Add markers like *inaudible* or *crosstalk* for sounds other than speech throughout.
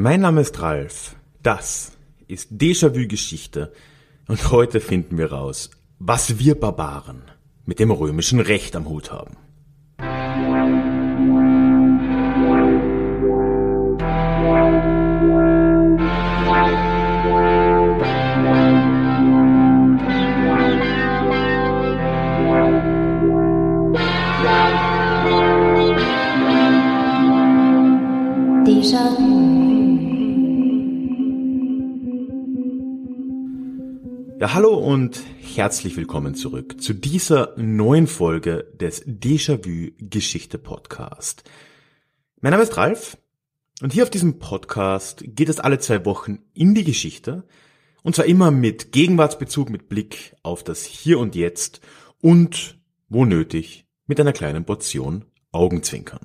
Mein Name ist Ralf. Das ist Déjà-vu Geschichte. Und heute finden wir raus, was wir Barbaren mit dem römischen Recht am Hut haben. Ja, hallo und herzlich willkommen zurück zu dieser neuen Folge des Déjà-vu Geschichte Podcast. Mein Name ist Ralf und hier auf diesem Podcast geht es alle zwei Wochen in die Geschichte und zwar immer mit Gegenwartsbezug, mit Blick auf das Hier und Jetzt und, wo nötig, mit einer kleinen Portion Augenzwinkern.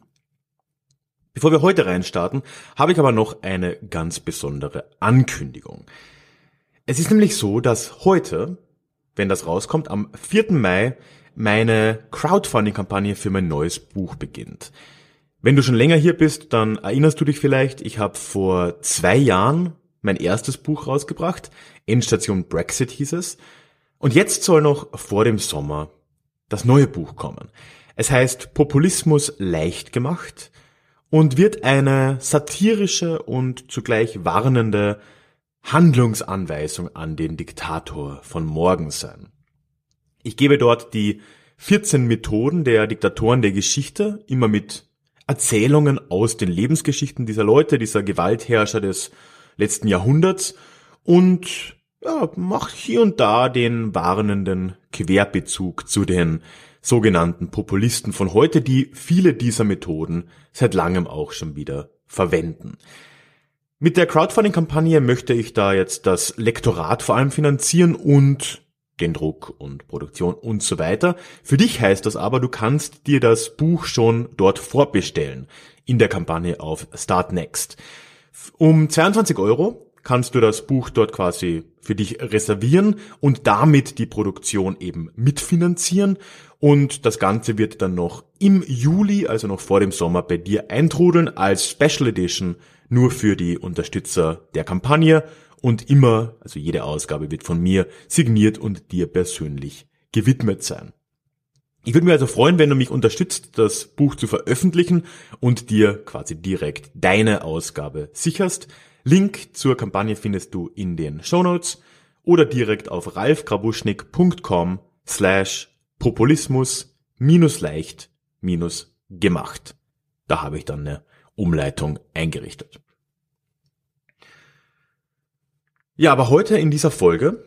Bevor wir heute reinstarten, habe ich aber noch eine ganz besondere Ankündigung. Es ist nämlich so, dass heute, wenn das rauskommt, am 4. Mai meine Crowdfunding-Kampagne für mein neues Buch beginnt. Wenn du schon länger hier bist, dann erinnerst du dich vielleicht, ich habe vor zwei Jahren mein erstes Buch rausgebracht. Endstation Brexit hieß es. Und jetzt soll noch vor dem Sommer das neue Buch kommen. Es heißt Populismus leicht gemacht und wird eine satirische und zugleich warnende Handlungsanweisung an den Diktator von morgen sein. Ich gebe dort die 14 Methoden der Diktatoren der Geschichte, immer mit Erzählungen aus den Lebensgeschichten dieser Leute, dieser Gewaltherrscher des letzten Jahrhunderts und ja, macht hier und da den warnenden Querbezug zu den sogenannten Populisten von heute, die viele dieser Methoden seit langem auch schon wieder verwenden. Mit der Crowdfunding-Kampagne möchte ich da jetzt das Lektorat vor allem finanzieren und den Druck und Produktion und so weiter. Für dich heißt das aber, du kannst dir das Buch schon dort vorbestellen in der Kampagne auf Start Next. Um 22 Euro kannst du das Buch dort quasi für dich reservieren und damit die Produktion eben mitfinanzieren. Und das Ganze wird dann noch im Juli, also noch vor dem Sommer, bei dir eintrudeln als Special Edition nur für die Unterstützer der Kampagne und immer, also jede Ausgabe wird von mir signiert und dir persönlich gewidmet sein. Ich würde mich also freuen, wenn du mich unterstützt, das Buch zu veröffentlichen und dir quasi direkt deine Ausgabe sicherst. Link zur Kampagne findest du in den Show Notes oder direkt auf ralfgrabuschnick.com slash populismus minus leicht minus gemacht. Da habe ich dann eine Umleitung eingerichtet. Ja, aber heute in dieser Folge,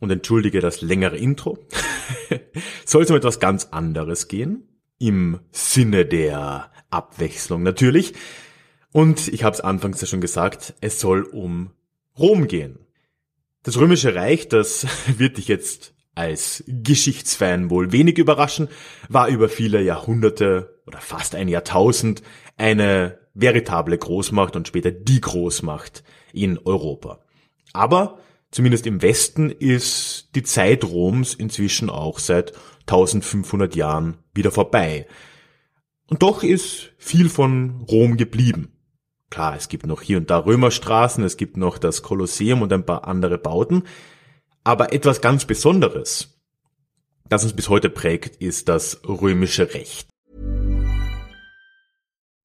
und entschuldige das längere Intro, *laughs* soll es um etwas ganz anderes gehen. Im Sinne der Abwechslung natürlich. Und ich habe es anfangs ja schon gesagt, es soll um Rom gehen. Das Römische Reich, das *laughs* wird dich jetzt als Geschichtsfan wohl wenig überraschen, war über viele Jahrhunderte oder fast ein Jahrtausend eine veritable Großmacht und später die Großmacht in Europa. Aber zumindest im Westen ist die Zeit Roms inzwischen auch seit 1500 Jahren wieder vorbei. Und doch ist viel von Rom geblieben. Klar, es gibt noch hier und da Römerstraßen, es gibt noch das Kolosseum und ein paar andere Bauten, aber etwas ganz Besonderes, das uns bis heute prägt, ist das römische Recht.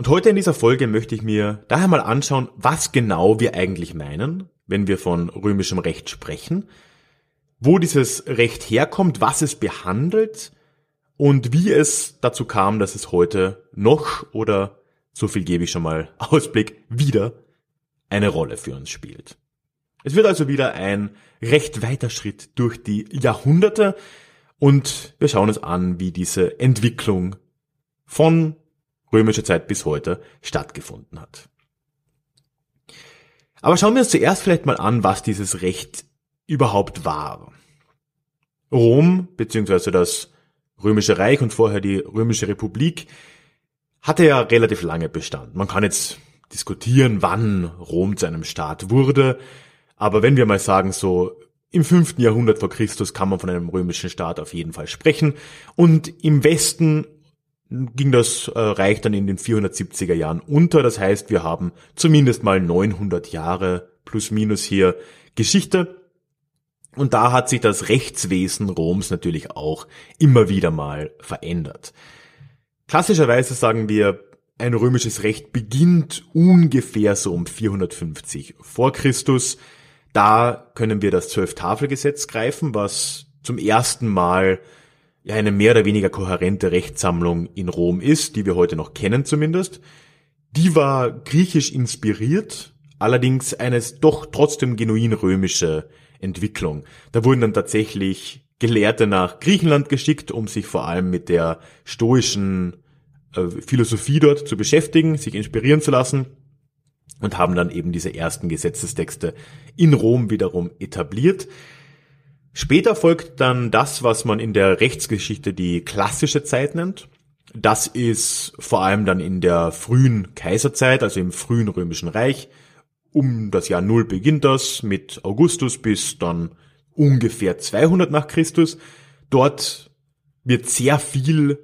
Und heute in dieser Folge möchte ich mir daher mal anschauen, was genau wir eigentlich meinen, wenn wir von römischem Recht sprechen, wo dieses Recht herkommt, was es behandelt und wie es dazu kam, dass es heute noch oder so viel gebe ich schon mal *laughs* Ausblick wieder eine Rolle für uns spielt. Es wird also wieder ein recht weiter Schritt durch die Jahrhunderte und wir schauen uns an, wie diese Entwicklung von römischer Zeit bis heute stattgefunden hat. Aber schauen wir uns zuerst vielleicht mal an, was dieses Recht überhaupt war. Rom, beziehungsweise das Römische Reich und vorher die Römische Republik, hatte ja relativ lange Bestand. Man kann jetzt diskutieren, wann Rom zu einem Staat wurde, aber wenn wir mal sagen, so im fünften Jahrhundert vor Christus kann man von einem römischen Staat auf jeden Fall sprechen und im Westen ging das äh, Reich dann in den 470er Jahren unter. Das heißt, wir haben zumindest mal 900 Jahre plus minus hier Geschichte. Und da hat sich das Rechtswesen Roms natürlich auch immer wieder mal verändert. Klassischerweise sagen wir, ein römisches Recht beginnt ungefähr so um 450 vor Christus. Da können wir das Zwölftafelgesetz greifen, was zum ersten Mal ja eine mehr oder weniger kohärente Rechtssammlung in Rom ist, die wir heute noch kennen zumindest. Die war griechisch inspiriert, allerdings eines doch trotzdem genuin römische Entwicklung. Da wurden dann tatsächlich Gelehrte nach Griechenland geschickt, um sich vor allem mit der stoischen äh, Philosophie dort zu beschäftigen, sich inspirieren zu lassen und haben dann eben diese ersten Gesetzestexte in Rom wiederum etabliert. Später folgt dann das, was man in der Rechtsgeschichte die klassische Zeit nennt. Das ist vor allem dann in der frühen Kaiserzeit, also im frühen römischen Reich. Um das Jahr Null beginnt das mit Augustus bis dann ungefähr 200 nach Christus. Dort wird sehr viel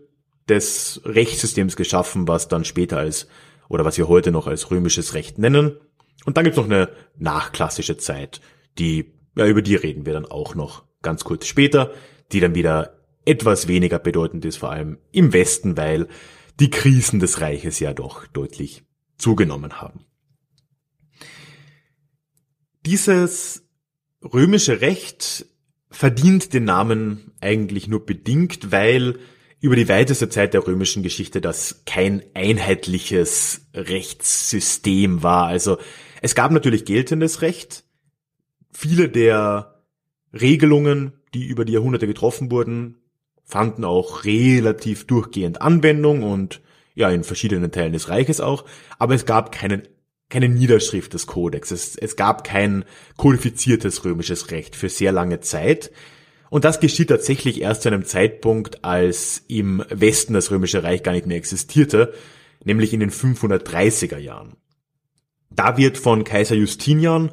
des Rechtssystems geschaffen, was dann später als oder was wir heute noch als römisches Recht nennen. Und dann gibt's noch eine nachklassische Zeit, die ja, über die reden wir dann auch noch ganz kurz später, die dann wieder etwas weniger bedeutend ist, vor allem im Westen, weil die Krisen des Reiches ja doch deutlich zugenommen haben. Dieses römische Recht verdient den Namen eigentlich nur bedingt, weil über die weiteste Zeit der römischen Geschichte das kein einheitliches Rechtssystem war. Also es gab natürlich geltendes Recht, Viele der Regelungen, die über die Jahrhunderte getroffen wurden, fanden auch relativ durchgehend Anwendung und ja, in verschiedenen Teilen des Reiches auch, aber es gab keinen, keine Niederschrift des Kodex. Es, es gab kein kodifiziertes römisches Recht für sehr lange Zeit. Und das geschieht tatsächlich erst zu einem Zeitpunkt, als im Westen das römische Reich gar nicht mehr existierte, nämlich in den 530er Jahren. Da wird von Kaiser Justinian,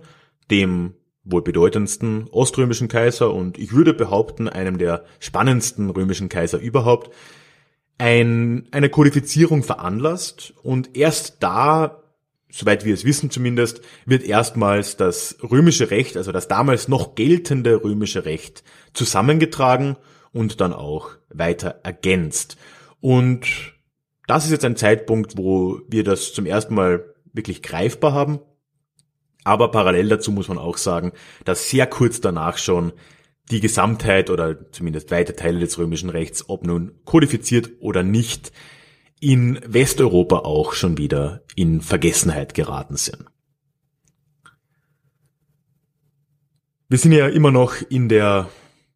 dem wohl bedeutendsten oströmischen Kaiser und ich würde behaupten, einem der spannendsten römischen Kaiser überhaupt, ein, eine Kodifizierung veranlasst und erst da, soweit wir es wissen zumindest, wird erstmals das römische Recht, also das damals noch geltende römische Recht, zusammengetragen und dann auch weiter ergänzt. Und das ist jetzt ein Zeitpunkt, wo wir das zum ersten Mal wirklich greifbar haben aber parallel dazu muss man auch sagen, dass sehr kurz danach schon die Gesamtheit oder zumindest weite Teile des römischen Rechts, ob nun kodifiziert oder nicht, in Westeuropa auch schon wieder in Vergessenheit geraten sind. Wir sind ja immer noch in der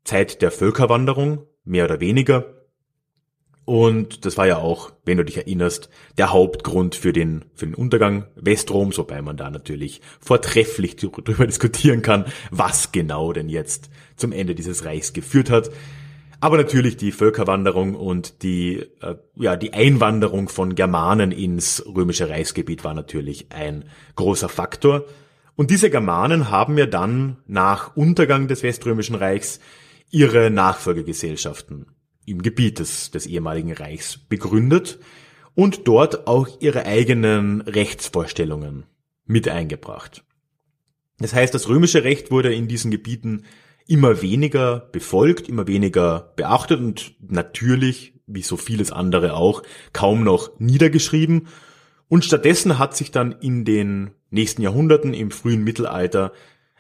Zeit der Völkerwanderung, mehr oder weniger. Und das war ja auch, wenn du dich erinnerst, der Hauptgrund für den, für den Untergang Westroms, wobei man da natürlich vortrefflich darüber diskutieren kann, was genau denn jetzt zum Ende dieses Reichs geführt hat. Aber natürlich die Völkerwanderung und die, äh, ja, die Einwanderung von Germanen ins römische Reichsgebiet war natürlich ein großer Faktor. Und diese Germanen haben ja dann nach Untergang des Weströmischen Reichs ihre Nachfolgegesellschaften im Gebiet des, des ehemaligen Reichs begründet und dort auch ihre eigenen Rechtsvorstellungen mit eingebracht. Das heißt, das römische Recht wurde in diesen Gebieten immer weniger befolgt, immer weniger beachtet und natürlich, wie so vieles andere auch, kaum noch niedergeschrieben. Und stattdessen hat sich dann in den nächsten Jahrhunderten im frühen Mittelalter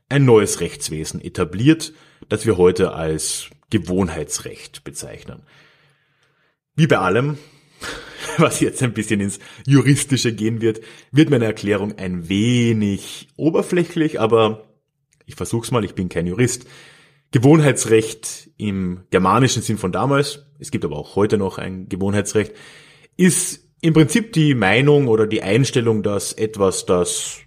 ein neues Rechtswesen etabliert, das wir heute als Gewohnheitsrecht bezeichnen. Wie bei allem, *laughs* was jetzt ein bisschen ins Juristische gehen wird, wird meine Erklärung ein wenig oberflächlich, aber ich versuch's mal, ich bin kein Jurist. Gewohnheitsrecht im germanischen Sinn von damals, es gibt aber auch heute noch ein Gewohnheitsrecht, ist im Prinzip die Meinung oder die Einstellung, dass etwas, das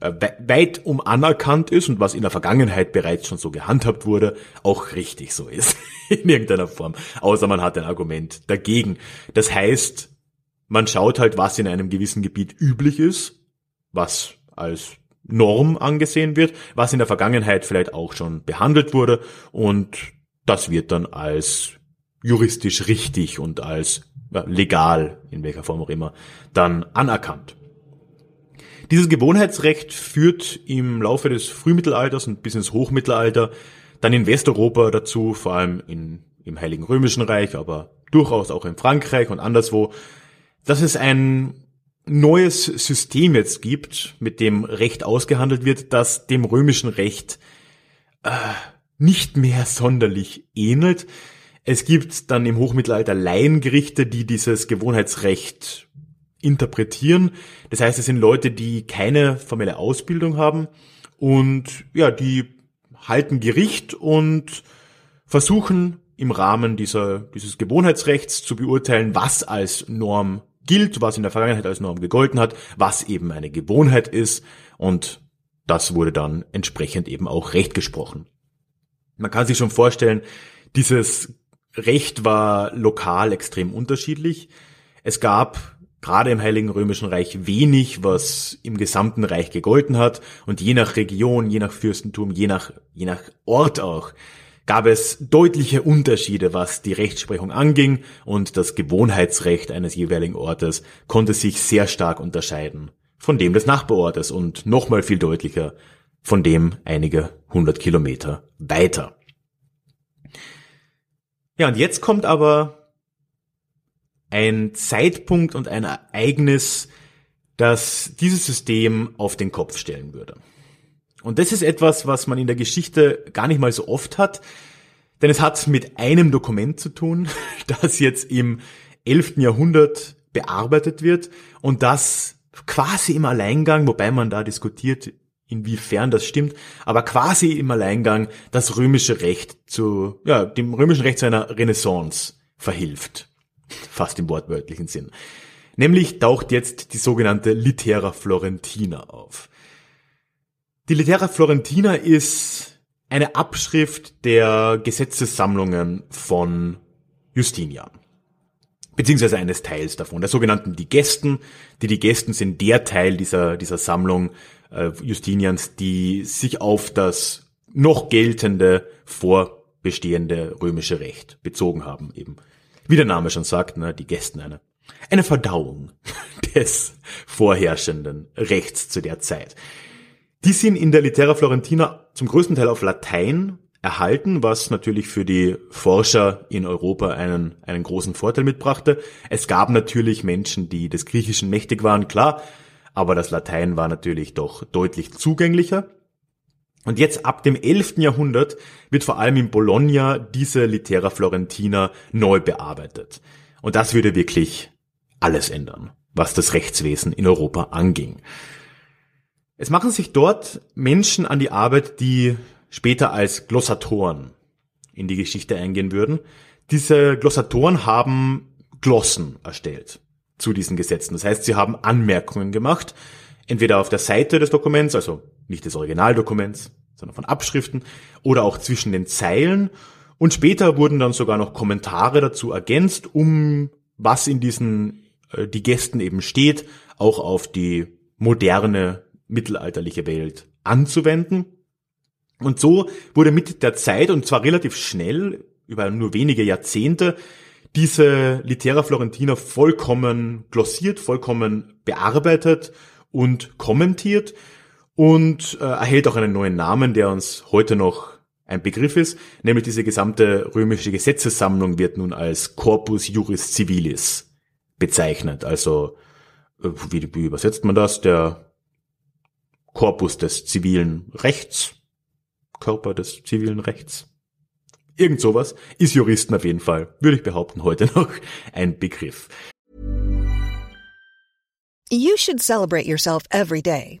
weit um anerkannt ist und was in der Vergangenheit bereits schon so gehandhabt wurde, auch richtig so ist. *laughs* in irgendeiner Form. Außer man hat ein Argument dagegen. Das heißt, man schaut halt, was in einem gewissen Gebiet üblich ist, was als Norm angesehen wird, was in der Vergangenheit vielleicht auch schon behandelt wurde und das wird dann als juristisch richtig und als legal, in welcher Form auch immer, dann anerkannt. Dieses Gewohnheitsrecht führt im Laufe des Frühmittelalters und bis ins Hochmittelalter dann in Westeuropa dazu, vor allem in, im Heiligen Römischen Reich, aber durchaus auch in Frankreich und anderswo, dass es ein neues System jetzt gibt, mit dem Recht ausgehandelt wird, das dem römischen Recht äh, nicht mehr sonderlich ähnelt. Es gibt dann im Hochmittelalter Laiengerichte, die dieses Gewohnheitsrecht interpretieren. Das heißt, es sind Leute, die keine formelle Ausbildung haben und ja, die halten Gericht und versuchen im Rahmen dieser, dieses Gewohnheitsrechts zu beurteilen, was als Norm gilt, was in der Vergangenheit als Norm gegolten hat, was eben eine Gewohnheit ist und das wurde dann entsprechend eben auch Recht gesprochen. Man kann sich schon vorstellen, dieses Recht war lokal extrem unterschiedlich. Es gab gerade im Heiligen Römischen Reich wenig, was im gesamten Reich gegolten hat. Und je nach Region, je nach Fürstentum, je nach, je nach Ort auch, gab es deutliche Unterschiede, was die Rechtsprechung anging. Und das Gewohnheitsrecht eines jeweiligen Ortes konnte sich sehr stark unterscheiden von dem des Nachbarortes und nochmal viel deutlicher von dem einige hundert Kilometer weiter. Ja, und jetzt kommt aber ein Zeitpunkt und ein Ereignis, das dieses System auf den Kopf stellen würde. Und das ist etwas, was man in der Geschichte gar nicht mal so oft hat, denn es hat mit einem Dokument zu tun, *laughs* das jetzt im 11. Jahrhundert bearbeitet wird und das quasi im Alleingang, wobei man da diskutiert, inwiefern das stimmt, aber quasi im Alleingang das römische Recht zu, ja, dem römischen Recht zu einer Renaissance verhilft. Fast im wortwörtlichen Sinn. Nämlich taucht jetzt die sogenannte Litera Florentina auf. Die Litera Florentina ist eine Abschrift der Gesetzessammlungen von Justinian. Beziehungsweise eines Teils davon, der sogenannten Digesten. Die Digesten sind der Teil dieser, dieser Sammlung äh, Justinians, die sich auf das noch geltende vorbestehende römische Recht bezogen haben, eben wie der Name schon sagt, ne, die Gästen eine, eine Verdauung *laughs* des vorherrschenden Rechts zu der Zeit. Die sind in der Litera Florentina zum größten Teil auf Latein erhalten, was natürlich für die Forscher in Europa einen, einen großen Vorteil mitbrachte. Es gab natürlich Menschen, die des Griechischen mächtig waren, klar, aber das Latein war natürlich doch deutlich zugänglicher. Und jetzt ab dem 11. Jahrhundert wird vor allem in Bologna diese Litera Florentina neu bearbeitet. Und das würde wirklich alles ändern, was das Rechtswesen in Europa anging. Es machen sich dort Menschen an die Arbeit, die später als Glossatoren in die Geschichte eingehen würden. Diese Glossatoren haben Glossen erstellt zu diesen Gesetzen. Das heißt, sie haben Anmerkungen gemacht, entweder auf der Seite des Dokuments, also nicht des Originaldokuments, sondern von Abschriften oder auch zwischen den Zeilen. Und später wurden dann sogar noch Kommentare dazu ergänzt, um was in diesen äh, die Gästen eben steht, auch auf die moderne mittelalterliche Welt anzuwenden. Und so wurde mit der Zeit, und zwar relativ schnell, über nur wenige Jahrzehnte, diese Litera Florentina vollkommen glossiert, vollkommen bearbeitet und kommentiert und äh, erhält auch einen neuen Namen, der uns heute noch ein Begriff ist, nämlich diese gesamte römische Gesetzessammlung wird nun als Corpus Juris Civilis bezeichnet. Also äh, wie, wie übersetzt man das? Der Korpus des zivilen Rechts, Körper des zivilen Rechts. Irgend sowas ist Juristen auf jeden Fall, würde ich behaupten, heute *laughs* noch ein Begriff. You should celebrate yourself every day.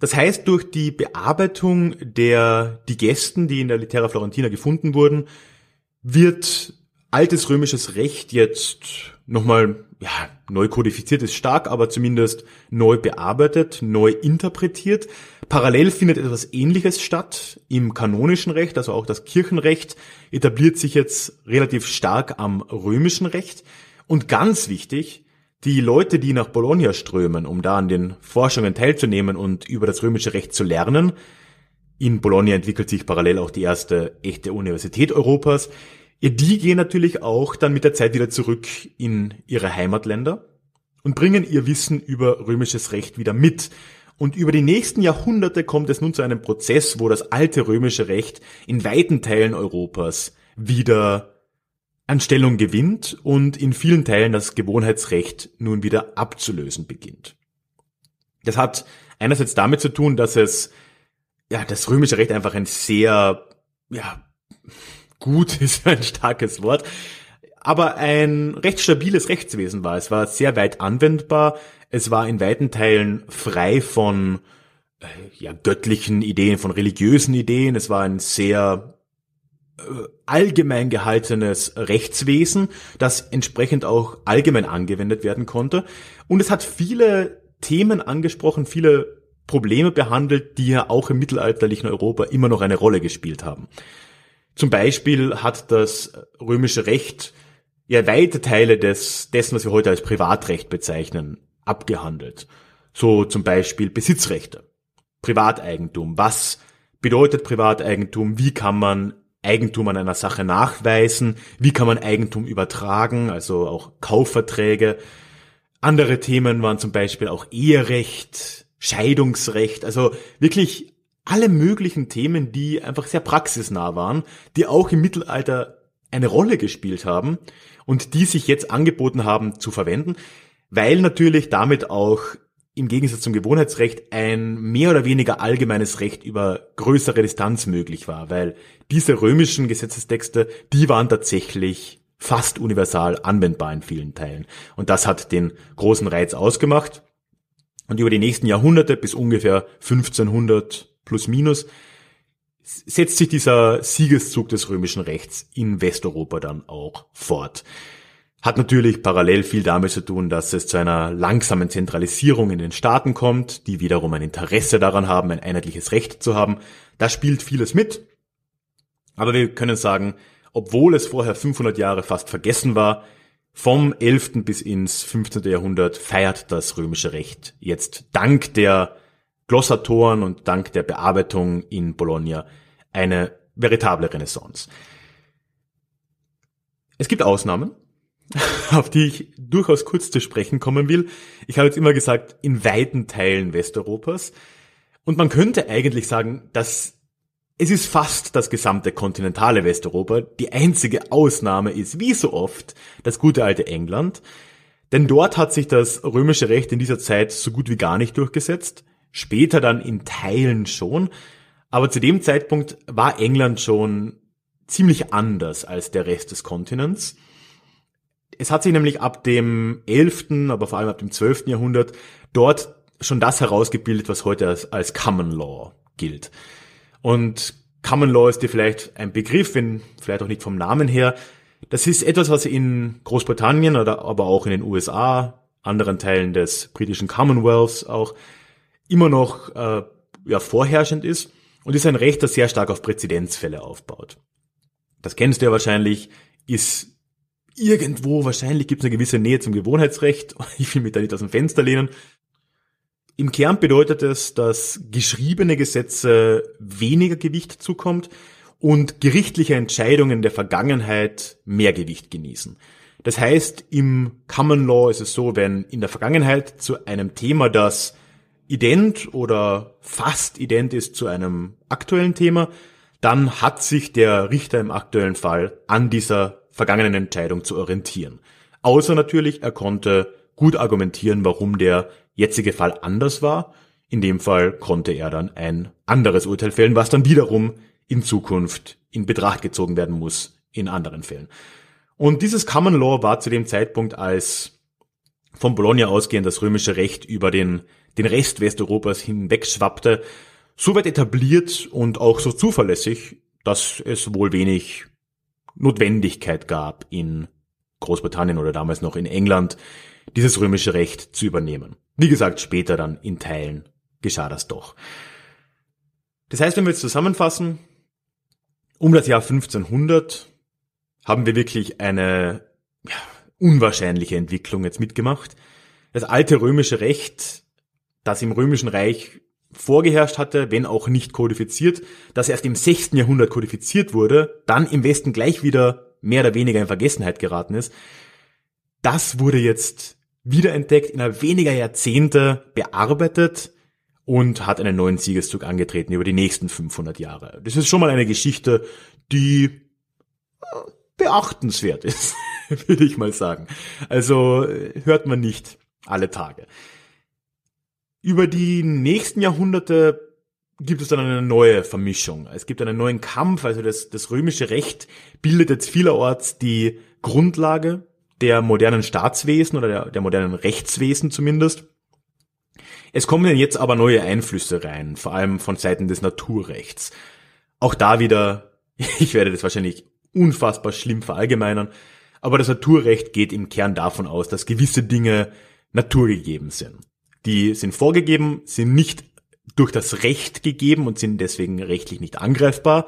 Das heißt, durch die Bearbeitung der Digesten, die in der Litera Florentina gefunden wurden, wird altes römisches Recht jetzt nochmal, ja, neu kodifiziert ist stark, aber zumindest neu bearbeitet, neu interpretiert. Parallel findet etwas Ähnliches statt im kanonischen Recht, also auch das Kirchenrecht etabliert sich jetzt relativ stark am römischen Recht. Und ganz wichtig, die Leute, die nach Bologna strömen, um da an den Forschungen teilzunehmen und über das römische Recht zu lernen, in Bologna entwickelt sich parallel auch die erste echte Universität Europas. Die gehen natürlich auch dann mit der Zeit wieder zurück in ihre Heimatländer und bringen ihr Wissen über römisches Recht wieder mit. Und über die nächsten Jahrhunderte kommt es nun zu einem Prozess, wo das alte römische Recht in weiten Teilen Europas wieder an Stellung gewinnt und in vielen Teilen das Gewohnheitsrecht nun wieder abzulösen beginnt. Das hat einerseits damit zu tun, dass es ja, das römische Recht einfach ein sehr, ja, gut *laughs* ist ein starkes Wort, aber ein recht stabiles Rechtswesen war. Es war sehr weit anwendbar. Es war in weiten Teilen frei von äh, ja, göttlichen Ideen, von religiösen Ideen. Es war ein sehr allgemein gehaltenes Rechtswesen, das entsprechend auch allgemein angewendet werden konnte. Und es hat viele Themen angesprochen, viele Probleme behandelt, die ja auch im mittelalterlichen Europa immer noch eine Rolle gespielt haben. Zum Beispiel hat das römische Recht ja weite Teile des, dessen, was wir heute als Privatrecht bezeichnen, abgehandelt. So zum Beispiel Besitzrechte, Privateigentum. Was bedeutet Privateigentum? Wie kann man Eigentum an einer Sache nachweisen? Wie kann man Eigentum übertragen? Also auch Kaufverträge. Andere Themen waren zum Beispiel auch Eherecht, Scheidungsrecht, also wirklich alle möglichen Themen, die einfach sehr praxisnah waren, die auch im Mittelalter eine Rolle gespielt haben und die sich jetzt angeboten haben zu verwenden, weil natürlich damit auch im Gegensatz zum Gewohnheitsrecht ein mehr oder weniger allgemeines Recht über größere Distanz möglich war, weil diese römischen Gesetzestexte, die waren tatsächlich fast universal anwendbar in vielen Teilen. Und das hat den großen Reiz ausgemacht. Und über die nächsten Jahrhunderte bis ungefähr 1500 plus minus setzt sich dieser Siegeszug des römischen Rechts in Westeuropa dann auch fort. Hat natürlich parallel viel damit zu tun, dass es zu einer langsamen Zentralisierung in den Staaten kommt, die wiederum ein Interesse daran haben, ein einheitliches Recht zu haben. Da spielt vieles mit. Aber wir können sagen, obwohl es vorher 500 Jahre fast vergessen war, vom 11. bis ins 15. Jahrhundert feiert das römische Recht jetzt dank der Glossatoren und dank der Bearbeitung in Bologna eine veritable Renaissance. Es gibt Ausnahmen, *laughs* auf die ich durchaus kurz zu sprechen kommen will. Ich habe jetzt immer gesagt, in weiten Teilen Westeuropas. Und man könnte eigentlich sagen, dass es ist fast das gesamte kontinentale Westeuropa. Die einzige Ausnahme ist, wie so oft, das gute alte England. Denn dort hat sich das römische Recht in dieser Zeit so gut wie gar nicht durchgesetzt. Später dann in Teilen schon. Aber zu dem Zeitpunkt war England schon ziemlich anders als der Rest des Kontinents. Es hat sich nämlich ab dem 11., aber vor allem ab dem 12. Jahrhundert dort schon das herausgebildet, was heute als, als Common Law gilt. Und Common Law ist dir vielleicht ein Begriff, wenn vielleicht auch nicht vom Namen her. Das ist etwas, was in Großbritannien oder aber auch in den USA, anderen Teilen des britischen Commonwealths auch immer noch äh, ja, vorherrschend ist und ist ein Recht, das sehr stark auf Präzedenzfälle aufbaut. Das kennst du ja wahrscheinlich, ist irgendwo, wahrscheinlich gibt es eine gewisse Nähe zum Gewohnheitsrecht. *laughs* Ich will mich da nicht aus dem Fenster lehnen. Im Kern bedeutet es, dass geschriebene Gesetze weniger Gewicht zukommt und gerichtliche Entscheidungen der Vergangenheit mehr Gewicht genießen. Das heißt, im Common Law ist es so, wenn in der Vergangenheit zu einem Thema, das ident oder fast ident ist zu einem aktuellen Thema, dann hat sich der Richter im aktuellen Fall an dieser vergangenen Entscheidung zu orientieren. Außer natürlich, er konnte gut argumentieren, warum der jetzige Fall anders war. In dem Fall konnte er dann ein anderes Urteil fällen, was dann wiederum in Zukunft in Betracht gezogen werden muss in anderen Fällen. Und dieses Common Law war zu dem Zeitpunkt, als von Bologna ausgehend das römische Recht über den, den Rest Westeuropas hinwegschwappte, so weit etabliert und auch so zuverlässig, dass es wohl wenig Notwendigkeit gab, in Großbritannien oder damals noch in England dieses römische Recht zu übernehmen. Wie gesagt, später dann in Teilen geschah das doch. Das heißt, wenn wir jetzt zusammenfassen, um das Jahr 1500 haben wir wirklich eine ja, unwahrscheinliche Entwicklung jetzt mitgemacht. Das alte römische Recht, das im römischen Reich vorgeherrscht hatte, wenn auch nicht kodifiziert, das erst im 6. Jahrhundert kodifiziert wurde, dann im Westen gleich wieder mehr oder weniger in Vergessenheit geraten ist, das wurde jetzt wiederentdeckt, innerhalb weniger Jahrzehnte bearbeitet und hat einen neuen Siegeszug angetreten über die nächsten 500 Jahre. Das ist schon mal eine Geschichte, die äh, beachtenswert ist, *laughs* würde ich mal sagen. Also äh, hört man nicht alle Tage. Über die nächsten Jahrhunderte gibt es dann eine neue Vermischung. Es gibt einen neuen Kampf, also das, das römische Recht bildet jetzt vielerorts die Grundlage der modernen Staatswesen oder der, der modernen Rechtswesen zumindest. Es kommen jetzt aber neue Einflüsse rein, vor allem von Seiten des Naturrechts. Auch da wieder, *laughs* ich werde das wahrscheinlich unfassbar schlimm verallgemeinern, aber das Naturrecht geht im Kern davon aus, dass gewisse Dinge naturgegeben sind. Die sind vorgegeben, sind nicht durch das Recht gegeben und sind deswegen rechtlich nicht angreifbar.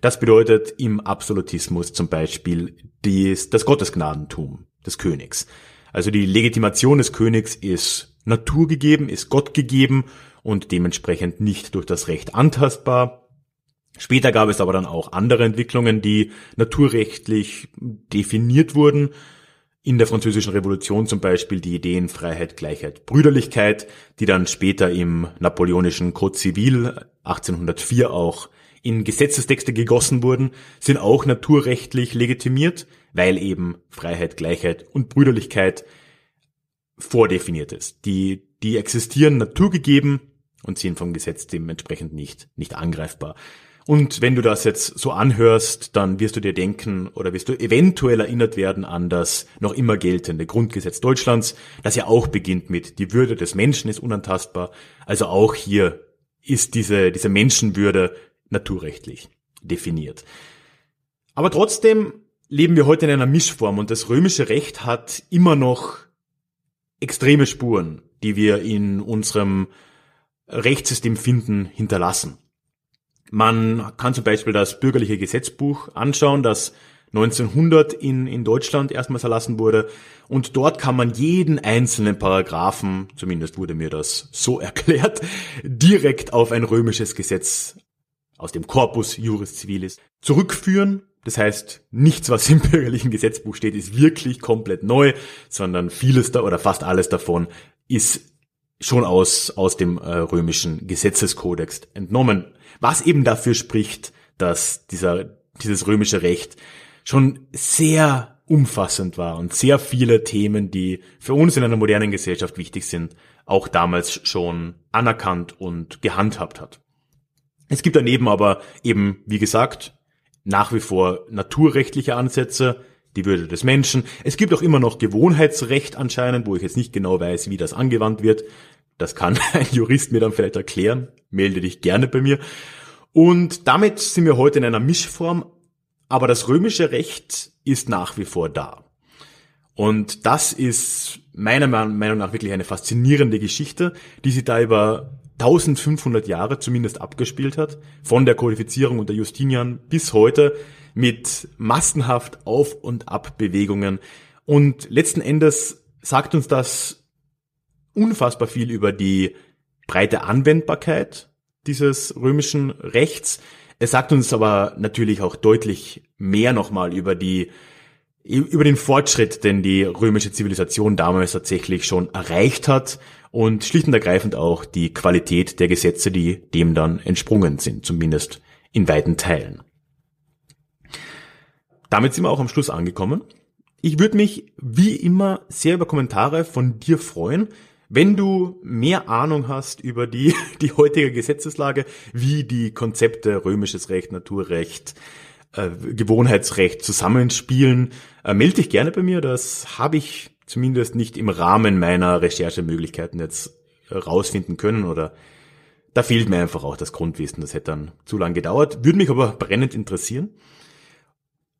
Das bedeutet im Absolutismus zum Beispiel dies, das Gottesgnadentum des Königs. Also die Legitimation des Königs ist naturgegeben, ist Gott gegeben und dementsprechend nicht durch das Recht antastbar. Später gab es aber dann auch andere Entwicklungen, die naturrechtlich definiert wurden. In der Französischen Revolution zum Beispiel die Ideen Freiheit, Gleichheit, Brüderlichkeit, die dann später im napoleonischen Code Civil 1804 auch in Gesetzestexte gegossen wurden, sind auch naturrechtlich legitimiert, weil eben Freiheit, Gleichheit und Brüderlichkeit vordefiniert ist. Die, die existieren naturgegeben und sind vom Gesetz dementsprechend nicht, nicht angreifbar. Und wenn du das jetzt so anhörst, dann wirst du dir denken oder wirst du eventuell erinnert werden an das noch immer geltende Grundgesetz Deutschlands, das ja auch beginnt mit die Würde des Menschen ist unantastbar. Also auch hier ist diese, diese Menschenwürde naturrechtlich definiert. Aber trotzdem leben wir heute in einer Mischform und das römische Recht hat immer noch extreme Spuren, die wir in unserem Rechtssystem finden, hinterlassen. Man kann zum Beispiel das bürgerliche Gesetzbuch anschauen, das 1900 in, in Deutschland erstmals erlassen wurde. Und dort kann man jeden einzelnen Paragraphen, zumindest wurde mir das so *laughs* erklärt, direkt auf ein römisches Gesetz aus dem Corpus Juris Civilis zurückführen. Das heißt, nichts, was im *laughs* bürgerlichen Gesetzbuch steht, ist wirklich komplett neu, sondern vieles da oder fast alles davon ist schon aus, aus dem äh, römischen Gesetzeskodex entnommen. Was eben dafür spricht, dass dieser, dieses römische Recht schon sehr umfassend war und sehr viele Themen, die für uns in einer modernen Gesellschaft wichtig sind, auch damals schon anerkannt und gehandhabt hat. Es gibt daneben aber eben, wie gesagt, nach wie vor naturrechtliche Ansätze, die Würde des Menschen. Es gibt auch immer noch Gewohnheitsrecht anscheinend, wo ich jetzt nicht genau weiß, wie das angewandt wird. Das kann *laughs* ein Jurist mir dann vielleicht erklären. Melde dich gerne bei mir. Und damit sind wir heute in einer Mischform, aber das römische Recht ist nach wie vor da. Und das ist meiner Meinung nach wirklich eine faszinierende Geschichte, die sich da über 1500 Jahre zumindest abgespielt hat, von der Kodifizierung unter Justinian bis heute mit massenhaft Auf- und Abbewegungen. Und letzten Endes sagt uns das unfassbar viel über die breite Anwendbarkeit dieses römischen Rechts. Es sagt uns aber natürlich auch deutlich mehr nochmal über die über den Fortschritt, den die römische Zivilisation damals tatsächlich schon erreicht hat und schlicht und ergreifend auch die Qualität der Gesetze, die dem dann entsprungen sind, zumindest in weiten Teilen. Damit sind wir auch am Schluss angekommen. Ich würde mich wie immer sehr über Kommentare von dir freuen. Wenn du mehr Ahnung hast über die, *laughs* die heutige Gesetzeslage, wie die Konzepte römisches Recht, Naturrecht, äh, Gewohnheitsrecht zusammenspielen, äh, melde dich gerne bei mir. Das habe ich zumindest nicht im Rahmen meiner Recherchemöglichkeiten jetzt äh, rausfinden können oder da fehlt mir einfach auch das Grundwissen. Das hätte dann zu lange gedauert, würde mich aber brennend interessieren.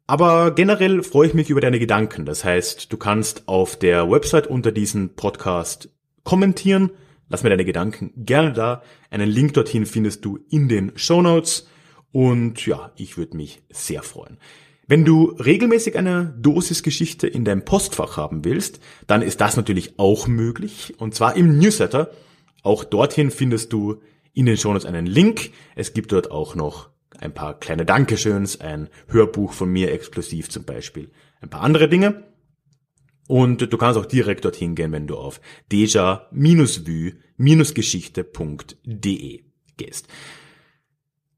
Aber generell freue ich mich über deine Gedanken. Das heißt, du kannst auf der Website unter diesem Podcast kommentieren. Lass mir deine Gedanken gerne da. Einen Link dorthin findest du in den Show Notes. Und ja, ich würde mich sehr freuen. Wenn du regelmäßig eine Dosis Geschichte in deinem Postfach haben willst, dann ist das natürlich auch möglich. Und zwar im Newsletter. Auch dorthin findest du in den Shownotes einen Link. Es gibt dort auch noch ein paar kleine Dankeschöns, ein Hörbuch von mir exklusiv zum Beispiel, ein paar andere Dinge. Und du kannst auch direkt dorthin gehen, wenn du auf deja-vue-geschichte.de gehst.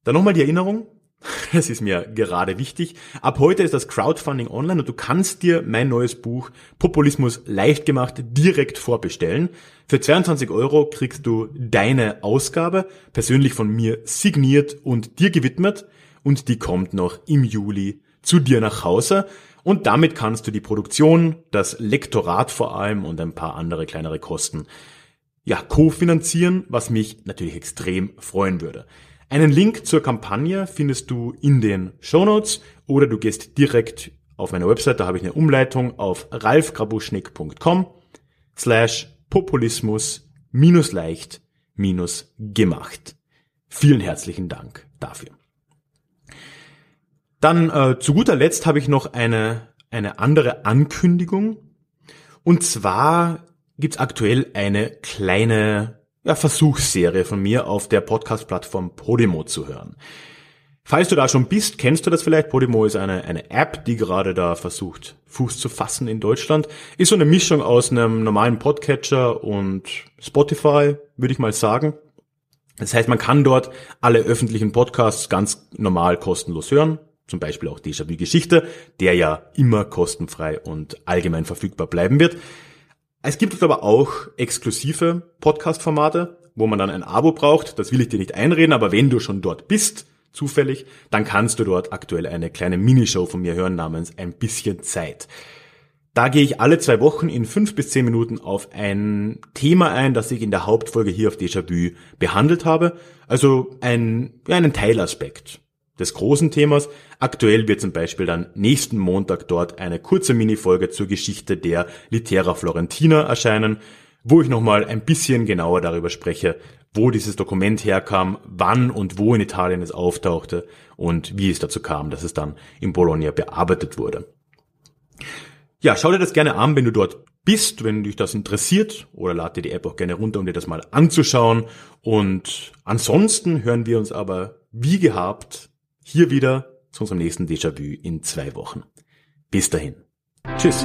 Dann nochmal die Erinnerung, *laughs* Das ist mir gerade wichtig. Ab heute ist das Crowdfunding online und du kannst dir mein neues Buch Populismus leicht gemacht direkt vorbestellen. Für 22 Euro kriegst du deine Ausgabe persönlich von mir signiert und dir gewidmet und die kommt noch im Juli zu dir nach Hause. Und damit kannst du die Produktion, das Lektorat vor allem und ein paar andere kleinere Kosten ja, kofinanzieren, was mich natürlich extrem freuen würde. Einen Link zur Kampagne findest du in den Show Notes oder du gehst direkt auf meine Website, da habe ich eine Umleitung auf ralfgrabuschnick.com slash Populismus minus leicht minus gemacht. Vielen herzlichen Dank dafür. Dann äh, zu guter Letzt habe ich noch eine, eine andere Ankündigung. Und zwar gibt's aktuell eine kleine ja, Versuchsserie von mir auf der Podcast-Plattform Podimo zu hören. Falls du da schon bist, kennst du das vielleicht. Podimo ist eine, eine App, die gerade da versucht, Fuß zu fassen in Deutschland. Ist so eine Mischung aus einem normalen Podcatcher und Spotify, würde ich mal sagen. Das heißt, man kann dort alle öffentlichen Podcasts ganz normal kostenlos hören. Zum Beispiel auch Déjà-vu Geschichte, der ja immer kostenfrei und allgemein verfügbar bleiben wird. Es gibt aber auch exklusive Podcast-Formate, wo man dann ein Abo braucht. Das will ich dir nicht einreden, aber wenn du schon dort bist, zufällig, dann kannst du dort aktuell eine kleine Minishow von mir hören namens Ein bisschen Zeit. Da gehe ich alle zwei Wochen in fünf bis zehn Minuten auf ein Thema ein, das ich in der Hauptfolge hier auf Déjà-vu behandelt habe. Also ein, ja, einen Teilaspekt des großen Themas. Aktuell wird zum Beispiel dann nächsten Montag dort eine kurze Minifolge zur Geschichte der Litera Florentina erscheinen, wo ich nochmal ein bisschen genauer darüber spreche, wo dieses Dokument herkam, wann und wo in Italien es auftauchte und wie es dazu kam, dass es dann in Bologna bearbeitet wurde. Ja, schau dir das gerne an, wenn du dort bist, wenn dich das interessiert oder lad dir die App auch gerne runter, um dir das mal anzuschauen. Und ansonsten hören wir uns aber wie gehabt hier wieder zu unserem nächsten Déjà-vu in zwei Wochen. Bis dahin. Tschüss.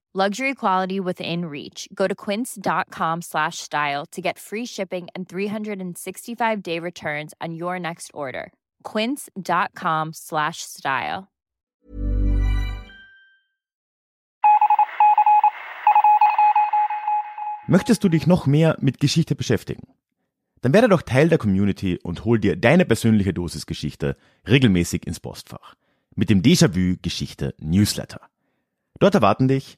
Luxury quality within reach. Go to quince.com slash style to get free shipping and 365 day returns on your next order. Quince.com slash style. Möchtest du dich noch mehr mit Geschichte beschäftigen? Dann werde doch Teil der Community und hol dir deine persönliche Dosis Geschichte regelmäßig ins Postfach. Mit dem Déjà-vu Geschichte Newsletter. Dort erwarten dich